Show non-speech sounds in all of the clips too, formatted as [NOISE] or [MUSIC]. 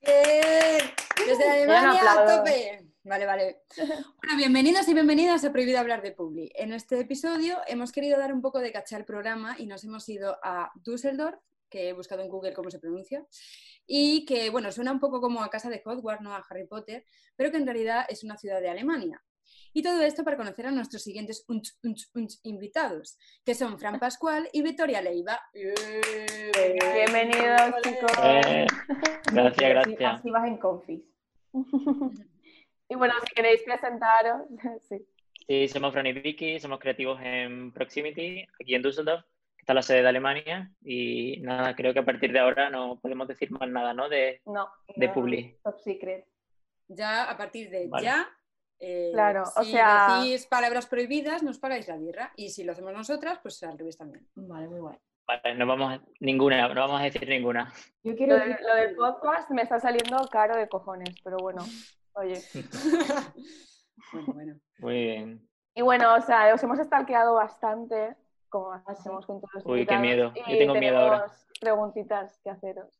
Desde Alemania a tope. Vale, vale. Bueno, bienvenidos y bienvenidas a Prohibido Hablar de Publi. En este episodio hemos querido dar un poco de caché al programa y nos hemos ido a Düsseldorf, que he buscado en Google cómo se pronuncia, y que, bueno, suena un poco como a casa de Hogwarts, no a Harry Potter, pero que en realidad es una ciudad de Alemania. Y todo esto para conocer a nuestros siguientes invitados, que son Fran Pascual y Victoria Leiva. Bienvenidos, chicos. Eh, gracias, gracias. Así vas en confis. [LAUGHS] y bueno, si queréis presentaros, [LAUGHS] sí. Sí, somos Fran y Vicky, somos creativos en Proximity, aquí en Düsseldorf, que está la sede de Alemania. Y nada, creo que a partir de ahora no podemos decir más nada, ¿no? De, No, de no, Publi. Top secret. Ya a partir de Vale. ya. Eh, Claro, o si sea- decís palabras prohibidas, nos pagáis la birra. Y si lo hacemos nosotras, pues al revés también. Vale, muy guay. Vale, no vamos a, ninguna, no vamos a decir ninguna. Yo quiero lo, de- lo del podcast me está saliendo caro de cojones, pero bueno, oye. [LAUGHS] bueno, bueno. Muy bien. Y bueno, o sea, os hemos stalkeado bastante, como hacemos con todos los Uy, qué invitados, miedo. y Yo tengo miedo ahora. preguntitas que haceros.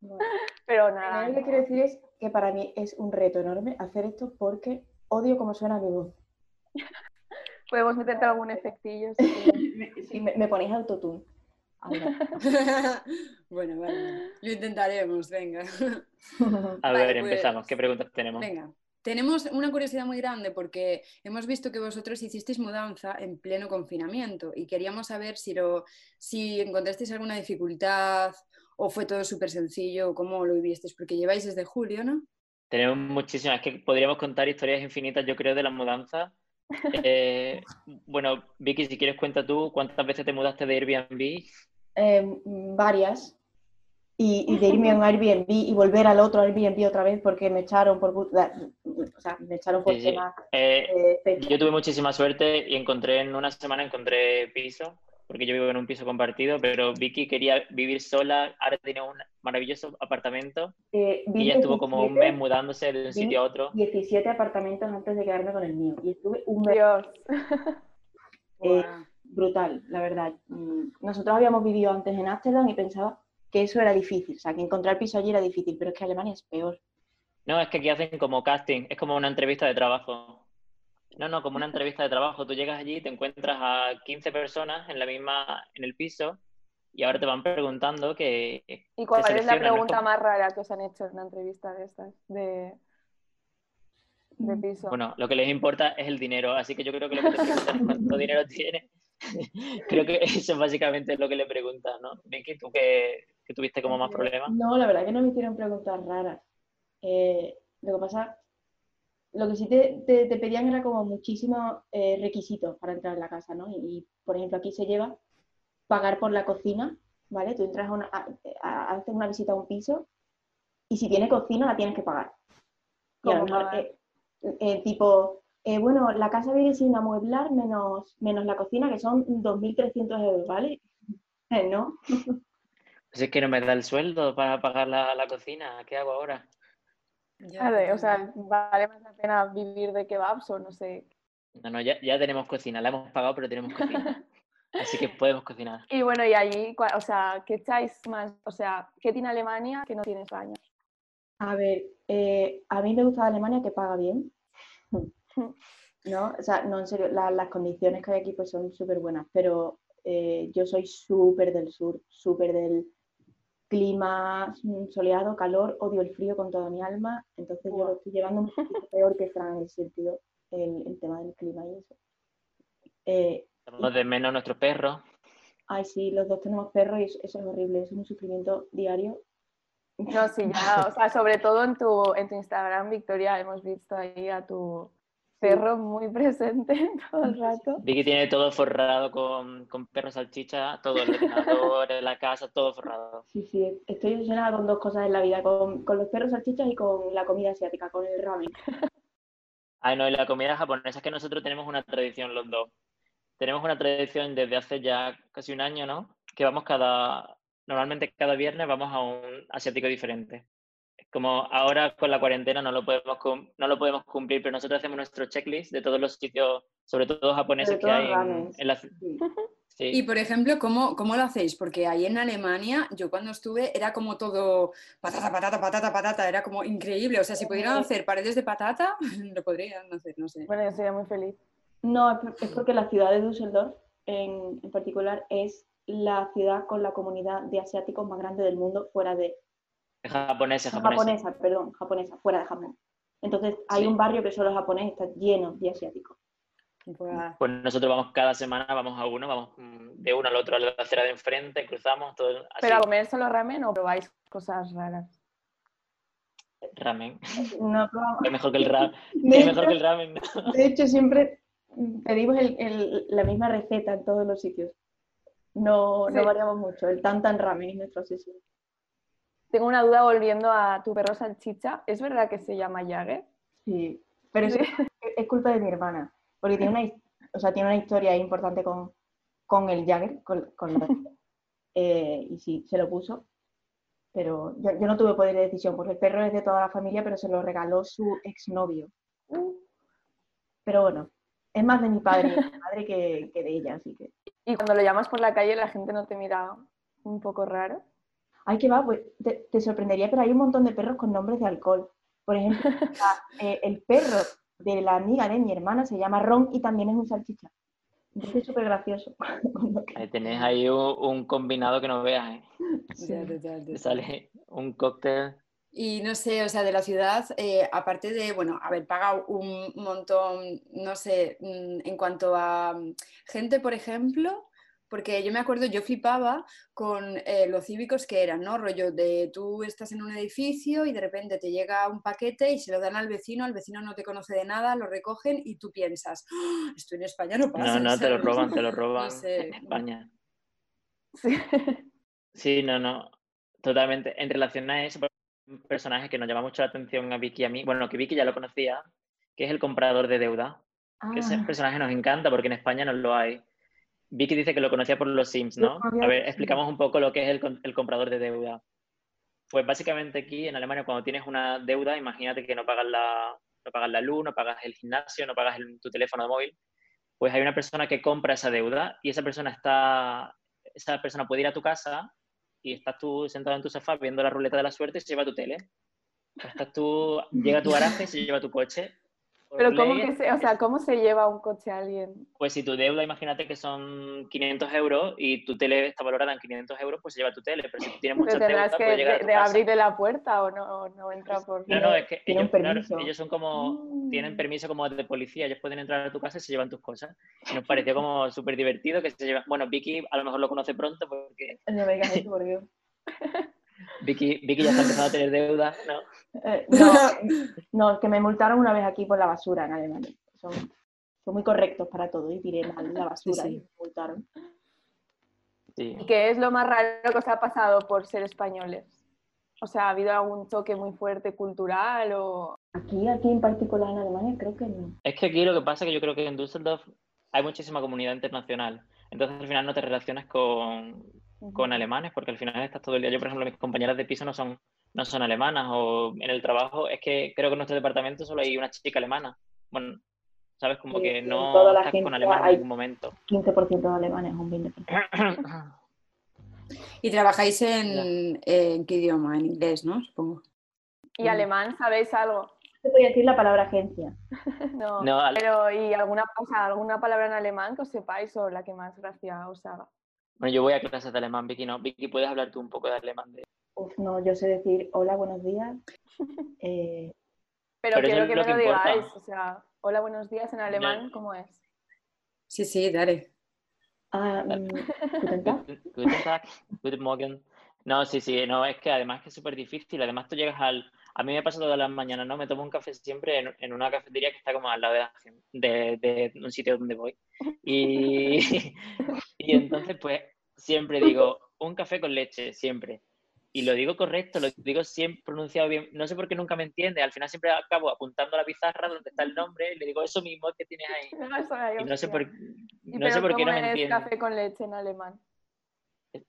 Bueno, [LAUGHS] Pero lo nada. único que quiero decir es que para mí es un reto enorme hacer esto porque odio cómo suena mi voz. [LAUGHS] Podemos meterte algún efectillo. si quieres. Si me, me ponéis autotune. [LAUGHS] Bueno, vale. Lo intentaremos, venga. [LAUGHS] A Vale, ver, pues, empezamos. ¿Qué preguntas tenemos? Venga. Tenemos una curiosidad muy grande porque hemos visto que vosotros hicisteis mudanza en pleno confinamiento y queríamos saber si, lo, si encontrasteis alguna dificultad o fue todo súper sencillo o cómo lo vivisteis, porque lleváis desde julio, ¿no? Tenemos muchísimas, es que podríamos contar historias infinitas, yo creo, de la mudanza. Eh, [LAUGHS] bueno, Vicky, si quieres cuenta tú, ¿cuántas veces te mudaste de Airbnb? Eh, varias. Y, y de irme a un Airbnb y volver al otro Airbnb otra vez porque me echaron por... O sea, me echaron por Sí, sí. temas Eh, yo tuve muchísima suerte y encontré en una semana encontré piso, porque yo vivo en un piso compartido, pero Vicky quería vivir sola, ahora tiene un maravilloso apartamento Eh, y ella estuvo como un 17 mes mudándose de un sitio a otro. 17 apartamentos antes de quedarme con el mío. Y estuve un mes Dios. [LAUGHS] Eh, brutal, la verdad. Mm, Nosotros habíamos vivido antes en Ámsterdam y pensaba que eso era difícil, o sea, que encontrar piso allí era difícil, pero es que Alemania es peor. No, es que aquí hacen como casting, es como una entrevista de trabajo. No, no, como una entrevista de trabajo. Tú llegas allí, te encuentras a 15 personas en la misma, en el piso, y ahora te van preguntando que... ¿Y cuál es la pregunta más rara que os han hecho en una entrevista de estas? De, de piso. Bueno, lo que les importa es el dinero, así que yo creo que lo que te preguntan es cuánto dinero [LAUGHS] tienes. creo que eso es básicamente lo que le preguntas, ¿no? Vicky, tú que, que tuviste como más problemas. No, la verdad que no me hicieron preguntas raras. Eh, lo que pasa, lo que sí te, te- te pedían era como muchísimos eh, requisitos para entrar en la casa, ¿no? Y, y, por ejemplo, aquí se lleva pagar por la cocina, ¿vale? Tú entras a, una, a, a- una visita a un piso y si tiene cocina la tienes que pagar. Y a lo ¿Cómo mejor, pagar? eh, eh, tipo, eh, bueno, la casa viene sin amueblar menos, menos la cocina, que son 2.300 euros, ¿vale? Eh, [LAUGHS] ¿No? [LAUGHS] Pues es que no me da el sueldo para pagar la, la cocina, ¿qué hago ahora? Ya, o sea, vale más la pena vivir de kebabs o no sé. No, no, ya, ya tenemos cocina, la hemos pagado, pero tenemos cocina. [LAUGHS] Así que podemos cocinar. Y bueno, y allí, o sea, ¿qué echáis más? O sea, ¿qué tiene Alemania que no tiene España? A ver, eh, a mí me gusta Alemania que paga bien. [LAUGHS] ¿No? O sea, no, en serio, la- las condiciones que hay aquí pues son súper buenas, pero eh, yo soy súper del sur, súper del clima mm, soleado, calor, odio el frío con toda mi alma, entonces yo lo estoy llevando un poquito peor que Fran en ese sentido, el, el tema del clima y eso. Eh, Estamos de menos nuestros perros. ay, sí, los dos tenemos perros y eso, eso es horrible, es un sufrimiento diario. No, sí, ya, o sea, sobre todo en tu, en tu Instagram, Victoria, hemos visto ahí a tu perro muy presente [LAUGHS] todo el rato. Vicky tiene todo forrado con, con perros salchicha, todo el ordenador, la casa, todo forrado. Sí, sí, estoy obsesionada con dos cosas en la vida, con, con los perros salchichas y con la comida asiática, con el ramen. Ay, no, y la comida japonesa es que nosotros tenemos una tradición los dos. Tenemos una tradición desde hace ya casi un año, ¿no? Que vamos cada, normalmente cada viernes vamos a un asiático diferente. Como ahora con la cuarentena no lo podemos, no lo podemos cumplir, pero nosotros hacemos nuestro checklist de todos los sitios, sobre todo japoneses que hay en, la [LAUGHS] Y por ejemplo, ¿cómo, ¿cómo, lo hacéis? Porque ahí en Alemania, yo cuando estuve, era como todo patata, patata, patata, patata, era como increíble. O sea, si pudieran hacer paredes de patata, [LAUGHS] lo podrían hacer, no sé. Bueno, yo sería muy feliz. No, es porque la ciudad de Düsseldorf en, en particular es la ciudad con la comunidad de asiáticos más grande del mundo fuera de Japonesa, japonesa. perdón, japonesa, fuera de Japón. Entonces hay un barrio que solo japonés, está lleno de asiáticos. Pues nosotros vamos cada semana, vamos a uno, vamos mm, de uno al otro a la acera de enfrente, cruzamos todo. Así. ¿Pero a comer solo ramen o probáis cosas raras? Ramen. No probamos. Es mejor que el, ramen. [LAUGHS] es mejor que el ramen. De hecho, siempre pedimos la misma receta en todos los sitios. No, no variamos mucho. El tan tan ramen es nuestra obsesión. Tengo una duda volviendo a tu perro salchicha. ¿Es verdad que se llama Jagger? Sí, pero es, es culpa de mi hermana, porque tiene una, o sea, tiene una historia importante con, con el Jagger, con, [LAUGHS] eh, y sí, se lo puso. Pero yo, no tuve poder de decisión, porque el perro es de toda la familia, pero se lo regaló su exnovio. Pero bueno, es más de mi padre, madre que, que de ella, así que. ¿Y cuando lo llamas por la calle la gente no te mira un poco raro? Ay, que va, pues te, sorprendería, pero hay un montón de perros con nombres de alcohol. Por ejemplo, [LAUGHS] eh, el perro de la amiga de mi hermana se llama Ron y también es un salchicha. Es súper gracioso. [LAUGHS] tenés ahí un, combinado que no veas, ¿eh? [LAUGHS] Sí. Sale un cóctel. Y no sé, o sea, de la ciudad, eh, aparte de, bueno, haber pagado un montón, no sé, mm, en cuanto a mm, gente, por ejemplo, porque yo me acuerdo, yo flipaba con eh, los cívicos que eran, ¿no? Rollo de tú estás en un edificio y de repente te llega un paquete y se lo dan al vecino, al vecino no te conoce de nada, lo recogen y tú piensas, ¡Ah! estoy en España, no pasa. No, no, te lo roban, te [LAUGHS] lo roban en España. Sí. sí, no, no, totalmente. En relación a eso, un personaje que nos llama mucho la atención a Vicky y a mí, bueno, que Vicky ya lo conocía, que es el comprador de deuda. Que ese ah. personaje nos encanta porque en España no lo hay. Vicky dice que lo conocía por los Sims, ¿no? A ver, explicamos un poco lo que es el, comprador de deuda. Pues básicamente aquí en Alemania cuando tienes una deuda, imagínate que no pagas la, no pagas la luz, no pagas el gimnasio, no pagas tu teléfono móvil, pues hay una persona que compra esa deuda y esa persona está, esa persona puede ir a tu casa y estás tú sentado en tu sofá viendo la ruleta de la suerte y se lleva tu tele. Estás tú, llega a tu garaje y se lleva tu coche pero ¿cómo, que se, o sea, ¿cómo se lleva un coche a alguien? Pues si tu deuda, imagínate que son 500 euros y tu tele está valorada en 500 euros, pues se lleva tu tele. Pero si tú tienes mucha deuda, que puede llegar de, de abrirle la puerta o no, no entra por... No, no, es que ellos, ellos, son como, tienen mm. permiso como de policía, ellos pueden entrar a tu casa y se llevan tus cosas. Y nos pareció como súper divertido que se lleva... Bueno, Vicky a lo mejor lo conoce pronto porque... No me digas eso, por Dios. [LAUGHS] Vicky, Vicky ya está empezando a tener deuda, ¿no? Eh, no, [LAUGHS] no, que me multaron una vez aquí por la basura en Alemania. Son, son muy correctos para todo y tiré mal la basura y me multaron. ¿Y qué es lo más raro que os ha pasado por ser españoles? O sea, ¿ha habido algún choque muy fuerte cultural o...? Aquí, aquí en particular en Alemania, creo que no. Es que aquí lo que pasa es que yo creo que en Düsseldorf hay muchísima comunidad internacional. Entonces al final no te relacionas con, con alemanes, porque al final estás todo el día. Yo, por ejemplo, mis compañeras de piso no son, no son alemanas, o en el trabajo es que creo que en nuestro departamento solo hay una chica alemana. Bueno, sabes, como que no estás con alemanes en ningún momento. 15% de alemanes, un 20%. y trabajáis en, en, qué idioma? En inglés, ¿no? Supongo. ¿Y alemán sabéis algo? Te voy a decir la palabra agencia. [LAUGHS] no, pero ¿y alguna, alguna palabra en alemán que os sepáis o la que más gracia os haga? Bueno, yo voy a clases de alemán, Vicky, ¿no? Vicky, ¿puedes hablar tú un poco de alemán? De... Uf, no, yo sé decir hola, buenos días. [LAUGHS] Eh, pero, quiero que me lo, digáis, o sea, hola, buenos días en alemán, ¿cómo es? Sí, sí, dale. Ah, um, [LAUGHS] Guten Tag, Guten Morgen. No, sí, sí, no, es que además que es súper difícil, además tú llegas al... A mí me pasa todas las mañanas, ¿no? Me tomo un café siempre en, en una cafetería que está como al lado de, de, de un sitio donde voy. Y, [LAUGHS] y entonces, pues, siempre digo, un café con leche, siempre. Y lo digo correcto, lo digo siempre pronunciado bien. No sé por qué nunca me entiende. Al final siempre acabo apuntando a la pizarra donde está el nombre y le digo eso mismo que tienes ahí. [LAUGHS] No, y no sé por, no sé por qué no me entiende. café con leche en alemán?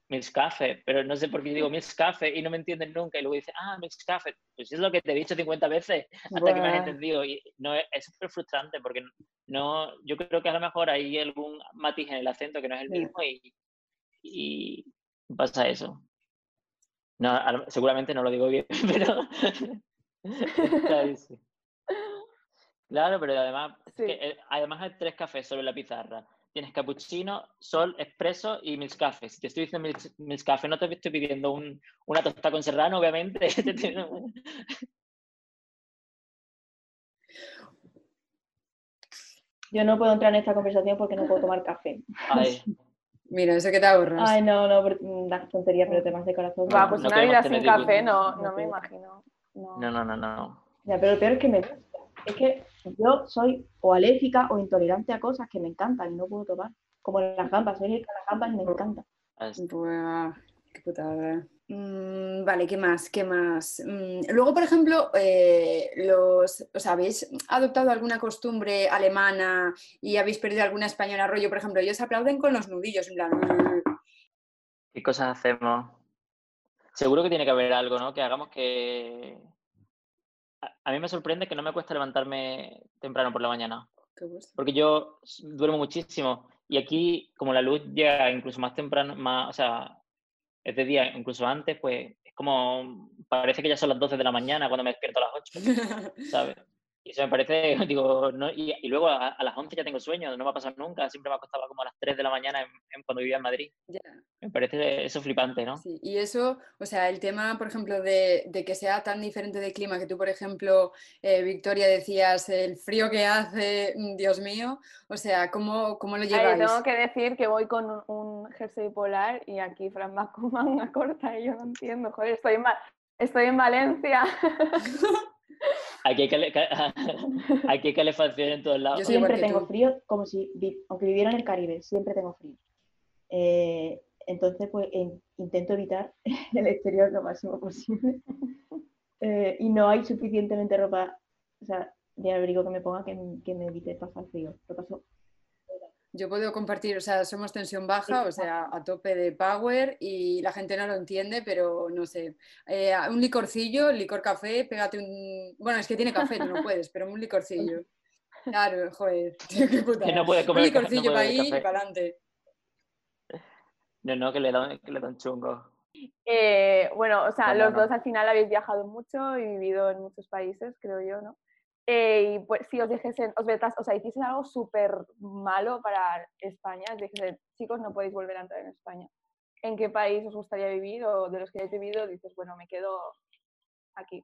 Milk Café, pero no sé por qué digo Milk Café y no me entienden nunca. Y luego dice, ah, Milk Café. Pues es lo que te he dicho 50 veces [LAUGHS] hasta que me has entendido. Y no, es súper frustrante porque no, yo creo que a lo mejor hay algún matiz en el acento que no es el mismo y, y pasa eso. No, seguramente no lo digo bien, [LAUGHS] pero... [LAUGHS] claro, pero además, eh, además hay tres cafés sobre la pizarra tienes cappuccino, sol, espresso y milk café. Si te estoy diciendo milk, café, no te estoy pidiendo un, una tostada con serrano, obviamente. [LAUGHS] Yo no puedo entrar en esta conversación porque no puedo tomar café. Mira, eso que te ahorras. Ay, no, no, da tontería, pero temas de corazón. Va, pues una vida sin café no, no me imagino. No. no, no, no, Ya, pero lo peor es que me es que yo soy o alérgica o intolerante a cosas que me encantan y no puedo tomar. Como las gambas, soy alérgica a las gambas y me encanta. Pues, qué putada. Mm, vale, ¿qué más? ¿Qué más? Mm, luego, por ejemplo, eh, los, ¿os habéis adoptado alguna costumbre alemana y habéis perdido alguna española rollo? Por ejemplo, ellos aplauden con los nudillos, en plan... ¿Qué cosas hacemos? Seguro que tiene que haber algo, ¿no? Que hagamos que, a mí me sorprende que no me cuesta levantarme temprano por la mañana. Porque yo duermo muchísimo y aquí, como la luz llega incluso más temprano, más, o sea, es de día, incluso antes, pues es como, parece que ya son las 12 de la mañana cuando me despierto a las 8, [LAUGHS] ¿sabes? Y eso me parece, [LAUGHS] digo, no, y, luego a, las 11 ya tengo sueño, no me ha pasado nunca, siempre me acostaba como a las 3 de la mañana cuando vivía en Madrid. Me parece eso flipante, ¿no? Sí, y eso, o sea, el tema, por ejemplo, de, de que sea tan diferente de clima, que tú, por ejemplo, eh, Victoria, decías el frío que hace, mm, Dios mío, o sea, ¿cómo, cómo lo lleváis? tengo que decir que voy con un, jersey polar y aquí Fran va con una corta y yo no entiendo, joder, estoy en, estoy en Valencia. [LAUGHS] Aquí hay, [LAUGHS] que calefacción en todos lados. Yo siempre tengo frío, como si, aunque viviera en el Caribe, siempre tengo frío. Eh, entonces, pues intento evitar [LAUGHS] el exterior lo máximo posible. [LAUGHS] Eh, y no hay suficientemente ropa, o sea, de abrigo que me ponga que, que me evite pasar frío. Lo paso yo puedo compartir, o sea, somos tensión baja, o sea, a tope de power y la gente no lo entiende, pero no sé. Eh, un licorcillo, licor café, pégate un. Bueno, es que tiene café, tú no puedes, pero un licorcillo. Claro, joder, [LAUGHS] qué puta. no puede comer un licorcillo para ahí y para adelante. No, no, que le dan, que le dan chungo. Eh, bueno, o sea, los dos al final habéis viajado mucho y vivido en muchos países, creo yo, ¿no? Eh, y pues si os dijesen, os vetas, o sea, hiciesen algo súper malo para España, os dijesen, chicos, no podéis volver a entrar en España. ¿En qué país os gustaría vivir o de los que hayáis vivido dices, bueno, me quedo aquí?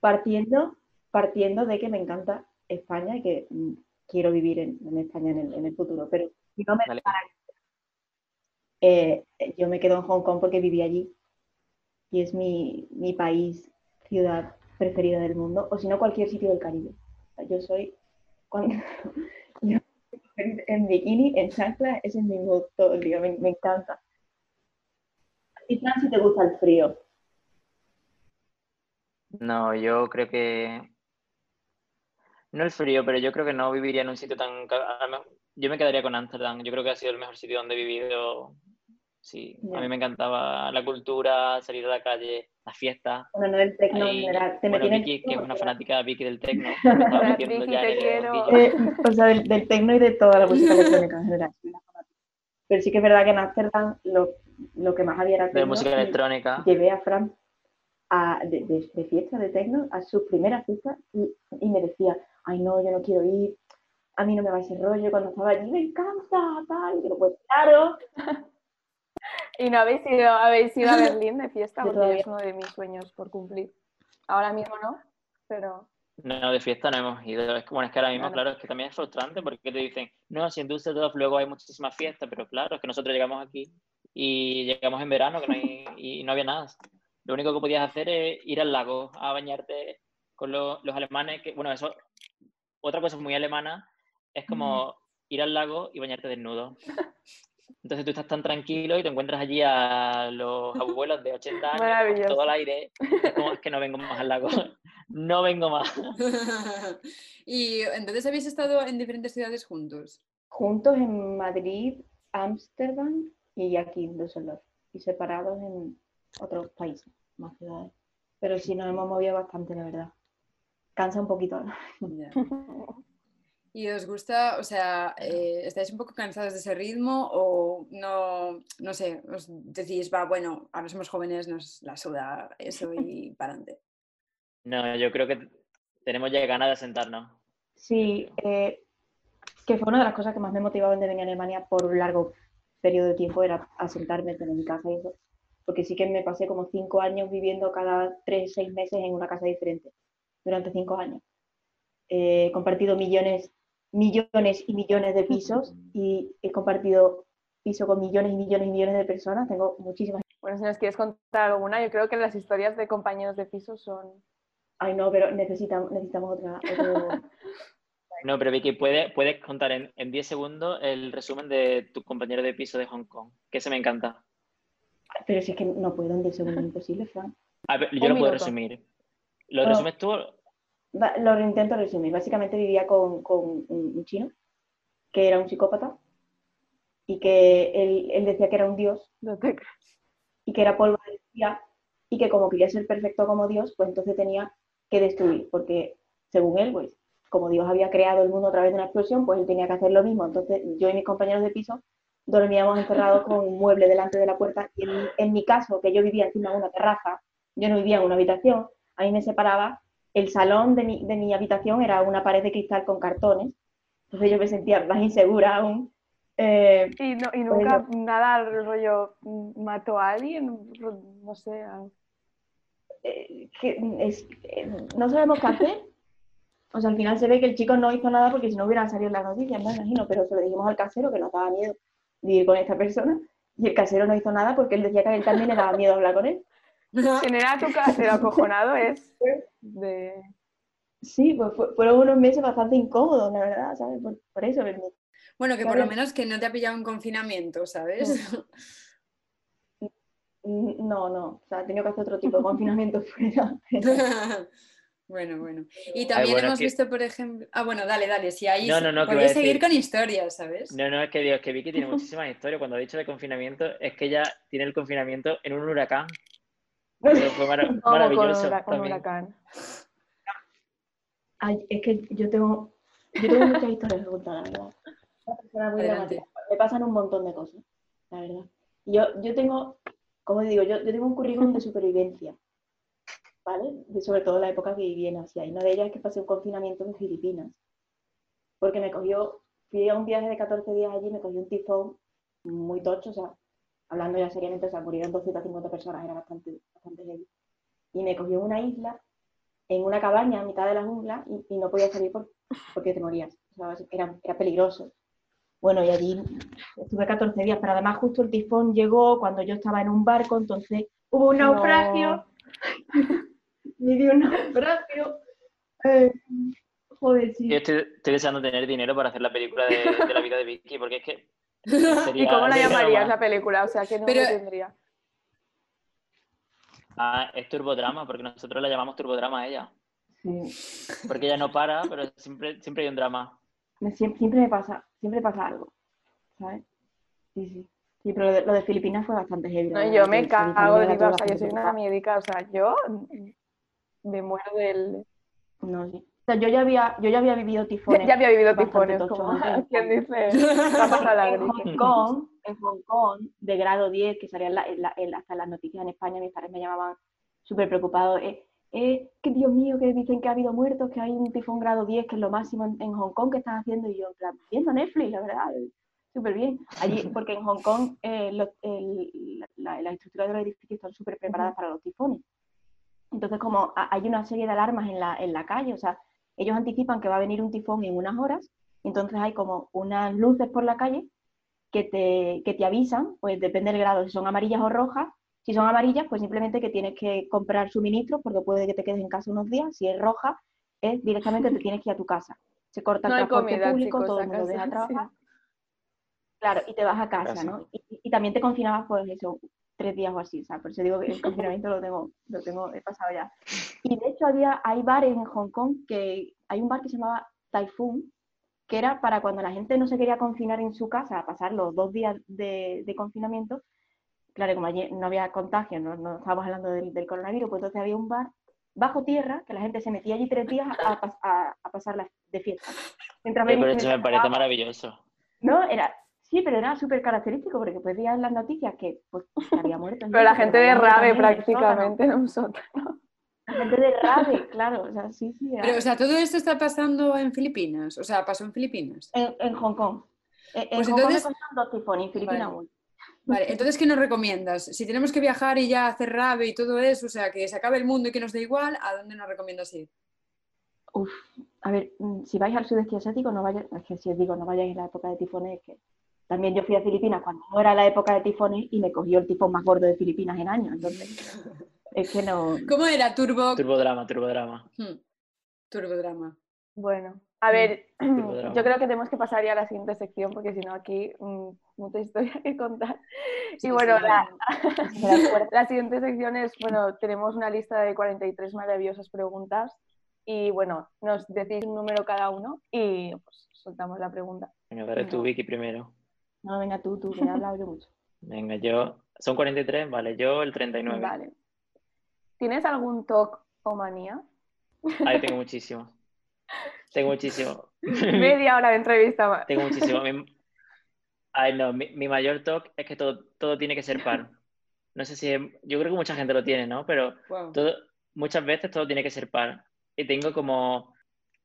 Partiendo, partiendo de que me encanta España y que mm, quiero vivir en, España en el, futuro, pero si no me eh, yo me quedo en Hong Kong porque viví allí y es mi, mi país, ciudad preferida del mundo, o si no, cualquier sitio del Caribe. yo soy, cuando, [LAUGHS] en bikini, en chancla, es el mismo todo el día, me, encanta. ¿Y Fran, si te gusta el frío? No, yo creo que. No el frío, pero yo creo que no viviría en un sitio tan. Yo me quedaría con Ámsterdam. Yo creo que ha sido el mejor sitio donde he vivido. Sí, a mí me encantaba la cultura, salir a la calle, la fiesta. Bueno, no el tecno en general. Te bueno, Vicky, que es una fanática Vicky del tecno. [LAUGHS] Vicky, te quiero. Eh, o sea, del, del tecno y de toda la música electrónica en general. Pero sí que es verdad que en Amsterdam lo, lo que más había era De música electrónica. Llevé a Fran a, de, de, de, fiesta de tecno a su primera fiesta y, y, me decía, ay no, yo no quiero ir, a mí no me va ese rollo, cuando estaba allí me encanta, tal, y digo, pues claro. ¿Y no habéis ido, habéis ido a [LAUGHS] Berlín de fiesta? Porque es uno de mis sueños por cumplir. Ahora mismo no, pero... No, de fiesta no hemos ido. Es, bueno, es que ahora mismo, claro, es que también es frustrante porque te dicen, no, si en Düsseldorf luego hay muchísimas fiestas, pero claro, es que nosotros llegamos aquí y llegamos en verano que no hay, [LAUGHS] y no había nada. Lo único que podías hacer es ir al lago a bañarte con los, los alemanes, que, bueno, eso, otra cosa muy alemana es como ir al lago y bañarte desnudo. [LAUGHS] Entonces tú estás tan tranquilo y te encuentras allí a los abuelos de 80 años, todo el aire. Es que no vengo más al lago. [LAUGHS] No vengo más. [LAUGHS] y entonces habéis estado en diferentes ciudades juntos. Juntos en Madrid, Ámsterdam y aquí en Düsseldorf, y separados en otros países, más ciudades. Pero sí nos hemos movido bastante, la verdad. Cansa un poquito. [LAUGHS] ¿Y os gusta, o sea, eh, estáis un poco cansados de ese ritmo o no, no sé, os decís, va, bueno, ahora somos jóvenes, nos la suda eso y [LAUGHS] para adelante? No, yo creo que tenemos ya ganas de sentarnos. Sí, eh, que fue una de las cosas que más me motivaban de venir a Alemania por un largo periodo de tiempo, era asentarme, tener mi casa y eso. Porque sí que me pasé como cinco años viviendo cada tres, seis meses en una casa diferente, durante cinco años. Eh, he compartido millones millones y millones de pisos y he compartido piso con millones y millones y millones de personas. Tengo muchísimas. Bueno, si nos quieres contar alguna, yo creo que las historias de compañeros de piso son. Ay, no, pero necesitamos, necesitamos otra. [LAUGHS] no, pero Vicky, ¿puedes, puedes contar en 10 segundos el resumen de tu compañero de piso de Hong Kong? Que se me encanta. Pero si es que no puedo en 10 segundos, imposible, Fran. yo lo puedo resumir. ¿Lo resumes tú? Lo intento resumir. Básicamente vivía con, un chino que era un psicópata y que él, decía que era un dios y que era polvo de día y que como quería ser perfecto como Dios, pues entonces tenía que destruir, porque según él, pues como Dios había creado el mundo a través de una explosión, pues él tenía que hacer lo mismo. Entonces yo y mis compañeros de piso dormíamos encerrados con un mueble delante de la puerta y en, en mi caso, que yo vivía encima de una terraza, yo no vivía en una habitación, a mí me separaba el salón de mi, de mi habitación era una pared de cristal con cartones, entonces yo me sentía más insegura aún. Eh, y, no, y pues nunca nada rollo mató a alguien, no sé. Eh, es, eh, no sabemos qué hacer. O sea, al final se ve que el chico no hizo nada porque si no hubieran salido las noticias, me imagino, pero se lo dijimos al casero que nos daba miedo vivir con esta persona y el casero no hizo nada porque él decía que a él también le daba miedo hablar con él. Generar tu casero acojonado es de... Sí, pues fueron unos meses bastante incómodos, la verdad, ¿sabes? Por, eso. Bueno, que por lo menos que no te ha pillado en confinamiento, ¿sabes? No, no, o sea, he tenido que hacer otro tipo de confinamiento [LAUGHS] fuera. [LAUGHS] bueno, bueno. Y también hemos visto, por ejemplo. Ah, bueno, dale, dale. Si ahí no, no, no, podéis seguir con historias, ¿sabes? No, no, es que Dios, que Vicky tiene muchísimas historias. Cuando ha dicho de confinamiento, es que ella tiene el confinamiento en un huracán fue [LAUGHS] maravilloso. Con, huracán. Ay, es que yo tengo, yo tengo muchas historias de contar, la verdad. Una persona muy Me pasan un montón de cosas, la verdad. Yo, yo tengo, como digo, yo, yo tengo un currículum de supervivencia, ¿vale? De sobre todo la época que viví en Asia. Y una de ellas es que pasé un confinamiento en Filipinas. Porque me cogió, fui a un viaje de 14 días allí, me cogió un tifón muy tocho, o sea, hablando ya seriamente, o sea, murieron 250 personas, era bastante, bastante heavy. Y me cogió en una isla, en una cabaña a mitad de la jungla, y, no podía salir porque te morías. O sea, era, era peligroso. Bueno, y allí estuve 14 días, pero además justo el tifón llegó cuando yo estaba en un barco, entonces hubo un naufragio. [LAUGHS] me dio un naufragio. Eh, joder, sí. Yo estoy, deseando tener dinero para hacer la película de, de la vida de Vicky, porque es que [LAUGHS] ¿Y cómo la llamarías la película? O sea, ¿qué nombre tendría? Ah, es turbodrama, porque nosotros la llamamos turbodrama a ella. Sí. Porque ella no para, pero siempre, siempre hay un drama. siempre, me pasa, siempre pasa algo, ¿sabes? Sí, sí. Sí, pero lo de, Filipinas fue bastante heavy. No, yo me cago de vida, o sea, yo soy una médica, o sea, yo me muero del... No, sí yo ya había, yo ya había vivido tifones. Ya, había vivido tifones, como [LAUGHS] quien dice, [LAUGHS] en Hong Kong, en Hong Kong, de grado 10, que salían hasta las noticias en España, mis padres me llamaban súper preocupados. Eh, eh, que Dios mío, que dicen que ha habido muertos, que hay un tifón grado 10, que es lo máximo en, Hong Kong que están haciendo, y yo, en plan, viendo Netflix, la verdad, súper bien. Allí, [LAUGHS] porque en Hong Kong eh, las estructuras de los edificios están súper preparadas para los tifones. Entonces, como hay una serie de alarmas en la, en la calle, o sea, ellos anticipan que va a venir un tifón en unas horas, entonces hay como unas luces por la calle que te, que te avisan, pues depende del grado, si son amarillas o rojas. Si son amarillas, pues simplemente que tienes que comprar suministros porque puede que te quedes en casa unos días. Si es roja, es directamente te [LAUGHS] tienes que ir a tu casa. Se corta el transporte público, todo el mundo deja trabajar. Claro, y te vas a casa, ¿no? Y, y, también te confinabas, pues eso, tres días o así, o sea, por eso digo que el [LAUGHS] confinamiento lo tengo, lo tengo, he pasado ya. Y de hecho había, hay bares en Hong Kong que, hay un bar que se llamaba Typhoon, que era para cuando la gente no se quería confinar en su casa, a pasar los dos días de, confinamiento, claro, como allí no había contagio, no, no estábamos hablando del, coronavirus, pues entonces había un bar bajo tierra que la gente se metía allí tres días a, a, pasar de fiesta. pero eso me parece maravilloso. No, era, sí, pero era súper característico porque pues en las noticias que, pues, había muerto. pero la gente de rave prácticamente en un sótano. Gente de rave, claro. O sea, sí, sí. Pero, o sea, todo esto está pasando en Filipinas. O sea, pasó en Filipinas. En, Hong Kong. En, pues Hong entonces... Kong dos tifones, en Filipinas vale. Vale, entonces, ¿qué nos recomiendas? Si tenemos que viajar y ya hacer rave y todo eso, o sea, que se acabe el mundo y que nos dé igual, ¿a dónde nos recomiendas ir? Uf, a ver, mm, si vais al sudeste asiático, no vayáis, es que si os digo, no vayáis en la época de tifones, que también yo fui a Filipinas cuando no era la época de tifones y me cogió el tifón más gordo de Filipinas en años, entonces es que no... [LAUGHS] ¿Cómo era? Turbo... Turbodrama, turbodrama. Hmm. Turbodrama. Bueno, a ver, [CLEARS THROAT] yo creo que tenemos que pasar ya a la siguiente sección porque si no aquí mm, mucha historia que contar. y bueno, la, [LAUGHS] la, siguiente sección es, bueno, tenemos una lista de 43 maravillosas preguntas y bueno, nos decís un número cada uno y pues soltamos la pregunta. Venga, dale tú, Vicky, primero. No, venga tú, tú, que he hablado yo mucho. [LAUGHS] Venga, yo, son 43, vale, yo el 39. Vale. ¿Tienes algún TOC o manía? Ahí tengo muchísimo. Tengo muchísimo. [LAUGHS] Media hora de entrevista. Tengo muchísimo. [LAUGHS] Ay, no, mi, mayor TOC es que todo, todo tiene que ser par. No sé si. Yo creo que mucha gente lo tiene, ¿no? Pero todo, muchas veces todo tiene que ser par. Y tengo como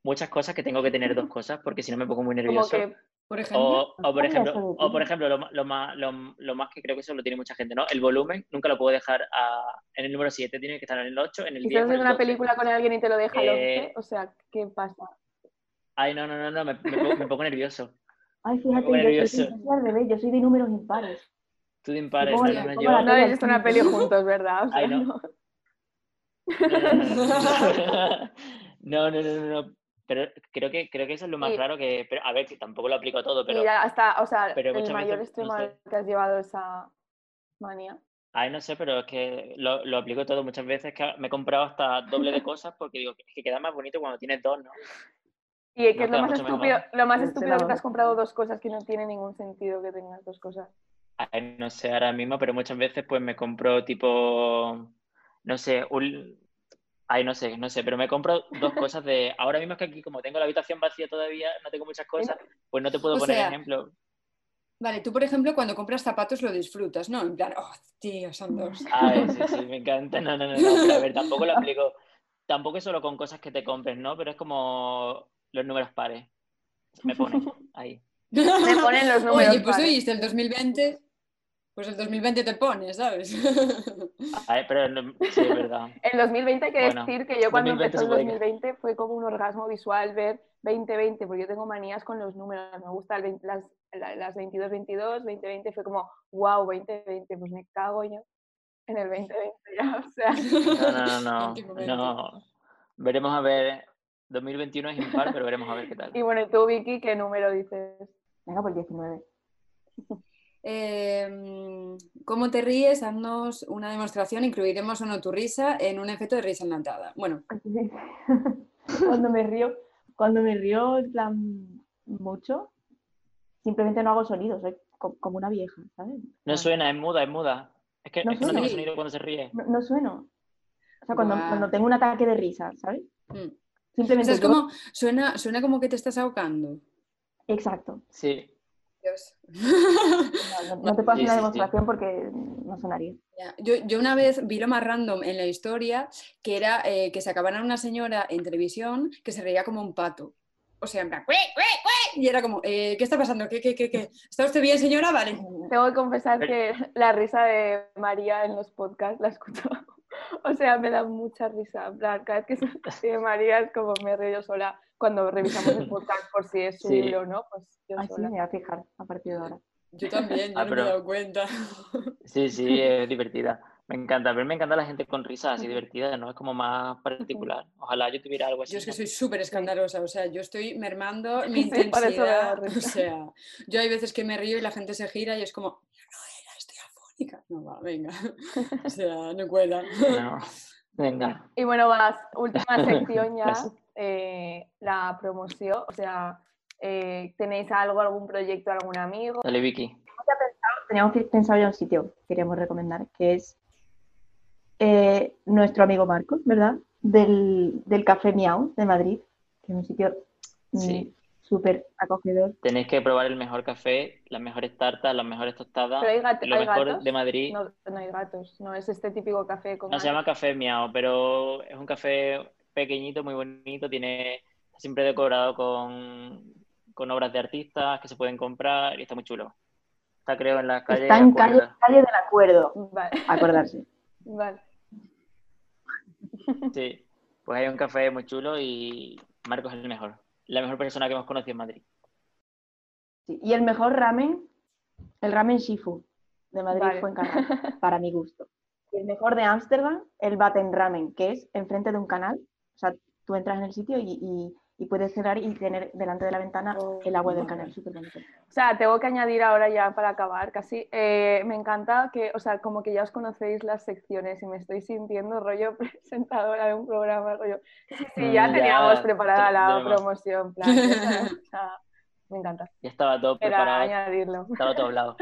muchas cosas que tengo que tener dos cosas porque si no me pongo muy nervioso. Por ejemplo, o, por ejemplo, o por ejemplo lo, lo, más, lo, más que creo que eso lo tiene mucha gente, ¿no? El volumen nunca lo puedo dejar en el número 7, tiene que estar en el 8, en el 10. Si estás una película con alguien y te lo deja al 11, eh, o sea, ¿qué pasa? Ay, no, no, no, no, me, me, pongo, nervioso. Ay, fíjate, yo soy, al revés, yo soy de números impares. Tú de impares, no, no, no, yo... No habéis visto una peli juntos, ¿verdad? Ay, [LAUGHS] no. No, no, no, no, Pero creo que, creo que eso es lo más raro que. Pero, a ver, que tampoco lo aplico todo, pero. Mira, hasta, o sea, el mayor extremo que has llevado esa manía. Ay, no sé, pero es que lo, lo, aplico todo. Muchas veces que me he comprado hasta doble de cosas porque digo que queda más bonito cuando tienes dos, ¿no? Y es que es lo más estúpido, lo más estúpido que te has comprado dos cosas que no tiene ningún sentido que tengas dos cosas. Ay, no sé ahora mismo, pero muchas veces pues me compro tipo, no sé, un, Ay, no sé, no sé, pero me compro dos cosas de. Ahora mismo es que aquí, como tengo la habitación vacía todavía, no tengo muchas cosas, pues no te puedo poner ejemplo. Vale, tú, por ejemplo, cuando compras zapatos lo disfrutas, ¿no? En plan, oh, tío, son dos. Ay, sí, sí, me encanta. No, no, no, no, pero a ver, tampoco lo aplico. [LAUGHS] Tampoco es solo con cosas que te compres, ¿no? Pero es como los números pares. Me pone ahí. Me ponen los números Oye, pues oíste, el 2020 pues el 2020 te pones, ¿sabes? [LAUGHS] Ay, pero sí, es verdad. [LAUGHS] En 2020 hay que decir que yo cuando empezó el 2020 fue como un orgasmo visual ver 2020, porque yo tengo manías con los números, me gustan las, las 22, 22, 2020 fue como, wow, 2020, pues me cago yo en el 2020 ya, [LAUGHS] o sea. No, no, no, no, Veremos a ver, 2021 es impar, pero veremos a ver qué tal. Y bueno, tú, Vicky, ¿qué número dices? Venga, pues 19. Em, ¿Cómo te ríes? Haznos una demostración, incluiremos o no tu risa en un efecto de risa enlatada. Bueno. [LAUGHS] cuando me río, cuando me río en plan mucho, simplemente no hago sonido, soy como una vieja, ¿sabes? No suena, es muda, es muda. Es que no, es tiene sonido cuando se ríe. No, sueno. O sea, cuando, tengo un ataque de risa, ¿sabes? Mm. Simplemente. es como, suena, suena como que te estás ahogando. Exacto. Sí. No, te puedo hacer una demostración porque no sonaría. Yo, una vez vi lo más random en la historia, que era eh, que se acabaran una señora en televisión que se reía como un pato. O sea, en plan, y era como, eh, ¿qué está pasando? ¿Qué, qué, qué, qué? ¿Está usted bien, señora? Vale. Tengo que confesar que la risa de María en los podcasts la escucho. [LAUGHS] O sea, me da mucha risa. Cada vez que se [LAUGHS] María es como me río yo sola cuando revisamos el [LAUGHS] podcast por si es suyo o no, pues yo Ay, sí, me voy a fijar a partir de ahora. Yo también, yo ah, no me he dado cuenta. [LAUGHS] Sí, sí, es divertida. Me encanta, pero me encanta la gente con risas así divertida, ¿no? Es como más particular. Ojalá yo tuviera algo así. Yo es que soy súper escandalosa, o sea, yo estoy mermando [LAUGHS] mi intensidad. O sea, yo hay veces que me río y la gente se gira y es como, no era, estoy afónica. No va, venga. O sea, no cuela. No, venga. Y bueno, vas, última sección ya. Eh, la promoción, o sea, Eh, ¿Tenéis algo, algún proyecto, algún amigo? Dale, Vicky. Teníamos pensado ya un sitio que queríamos recomendar, que es eh, nuestro amigo Marcos, ¿verdad? Del, del Café Miau de Madrid, que es un sitio mm, Sí. súper acogedor. Tenéis que probar el mejor café, las mejores tartas, las mejores tostadas. ¿Pero hay, gat- Lo hay mejor gatos? de Madrid. No, no hay gatos, no es este típico café con No se llama café miau, pero es un café pequeñito, muy bonito, tiene está siempre decorado con, con obras de artistas que se pueden comprar y está muy chulo. Está creo en la calle Está en calle, calle del Acuerdo, Vale, acordarse. [LAUGHS] vale. Sí, pues hay un café muy chulo y Marcos es el mejor. La mejor persona que hemos conocido en Madrid. Sí, Y el mejor ramen, el ramen Shifu de Madrid Vale. fue en canal, [LAUGHS] para mi gusto. Y el mejor de Ámsterdam, el Baten Ramen, que es enfrente de un canal. O sea, tú entras en el sitio y, y- y puedes cerrar y tener delante de la ventana Oh, el agua del canal, súper bonito. O sea, tengo que añadir ahora ya para acabar casi. eh, me encanta que, o sea, como que ya os conocéis las secciones y me estoy sintiendo rollo [LAUGHS] presentadora de un programa, rollo. Sí, sí, Mm, ya ya, teníamos preparada la promoción, plan, ya, o [LAUGHS] sea, me encanta. Ya estaba todo Era preparado, añadirlo. estaba todo hablado.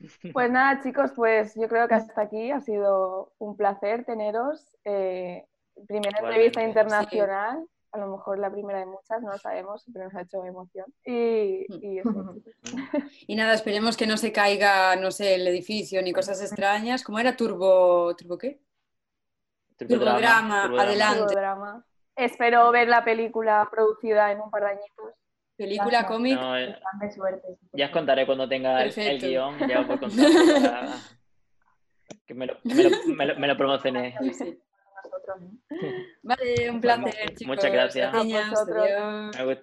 [LAUGHS] Pues nada, chicos, pues yo creo que hasta aquí ha sido un placer teneros. eh, primera entrevista Igualmente. internacional, a lo mejor la primera de muchas, no lo sabemos, pero nos ha hecho emoción. Y, y eso, chicos. [LAUGHS] Y nada, esperemos que no se caiga, no sé, el edificio ni cosas extrañas. ¿Cómo era? Turbo, ¿Turbo qué? Turbodrama, adelante. Puro drama. Espero ver la película producida en un par de añitos. Película, Gracias. cómic. No, eh, ya os contaré cuando tenga el, guion, ya os voy [LAUGHS] contando que me lo, me lo, me lo- me [LAUGHS] lo promocioné. Sí, sí. Nosotros, ¿no? [LAUGHS] Vale, un Bueno, placer, chicos. muchas gracias. Niñas, A vosotros. adiós. Me gusta.